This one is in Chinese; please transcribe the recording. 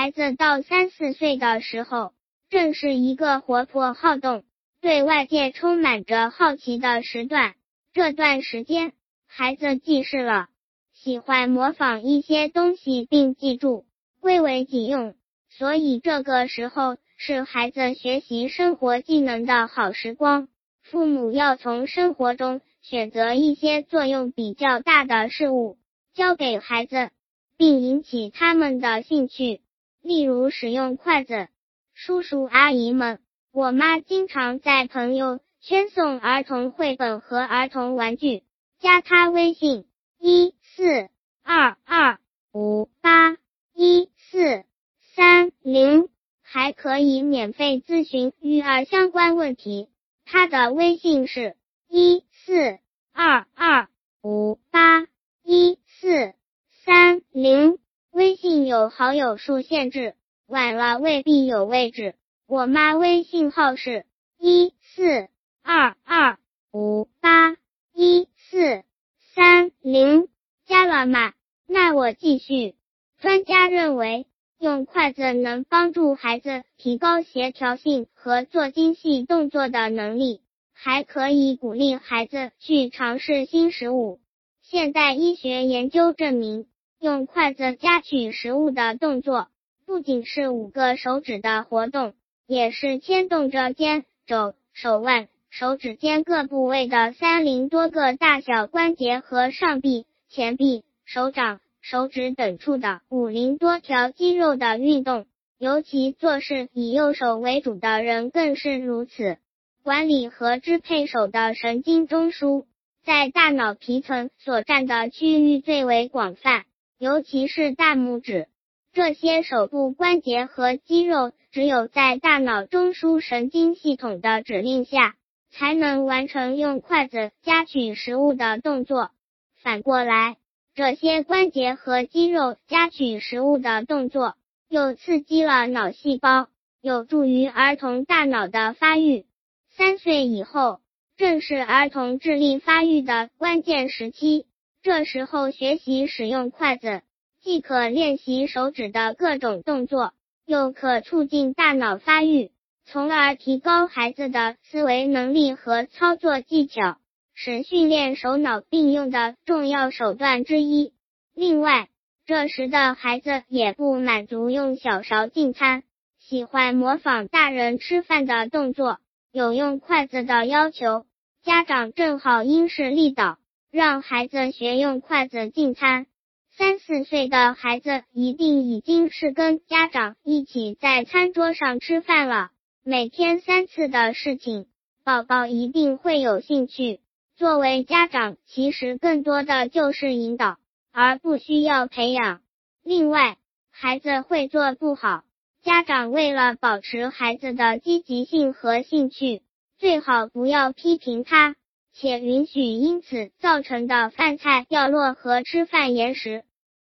孩子到三四岁的时候，正是一个活泼好动、对外界充满着好奇的时段。这段时间，孩子记事了，喜欢模仿一些东西并记住，归为己用。所以这个时候是孩子学习生活技能的好时光。父母要从生活中选择一些作用比较大的事物，教给孩子，并引起他们的兴趣。例如使用筷子。叔叔阿姨们，我妈经常在朋友圈送儿童绘本和儿童玩具。加他微信：一四二二五八一四三零，还可以免费咨询育儿相关问题。他的微信是：一四二二五八一四三零。微信有好友数限制，晚了未必有位置。我妈微信号是：一四二二五八一四三零，加了吗？那我继续。专家认为，用筷子能帮助孩子提高协调性和做精细动作的能力，还可以鼓励孩子去尝试新食物。现代医学研究证明，用筷子夹取食物的动作，不仅是五个手指的活动，也是牵动着肩、肘、手腕、手指尖各部位的三零多个大小关节和上臂、前臂、手掌。手指等处的五零多条肌肉的运动，尤其做事以右手为主的人更是如此。管理和支配手的神经中枢，在大脑皮层所占的区域最为广泛，尤其是大拇指。这些手部关节和肌肉，只有在大脑中枢神经系统的指令下，才能完成用筷子夹取食物的动作。反过来。这些关节和肌肉夹取食物的动作，又刺激了脑细胞，有助于儿童大脑的发育。三岁以后，正是儿童智力发育的关键时期。这时候学习使用筷子，既可练习手指的各种动作，又可促进大脑发育，从而提高孩子的思维能力和操作技巧。是训练手脑并用的重要手段之一。另外，这时的孩子也不满足用小勺进餐，喜欢模仿大人吃饭的动作，有用筷子的要求。家长正好因势利导，让孩子学用筷子进餐。三四岁的孩子一定已经是跟家长一起在餐桌上吃饭了，每天三次的事情，宝宝一定会有兴趣。作为家长，其实更多的就是引导，而不需要培养。另外，孩子会做不好，家长为了保持孩子的积极性和兴趣，最好不要批评他，且允许因此造成的饭菜掉落和吃饭延时。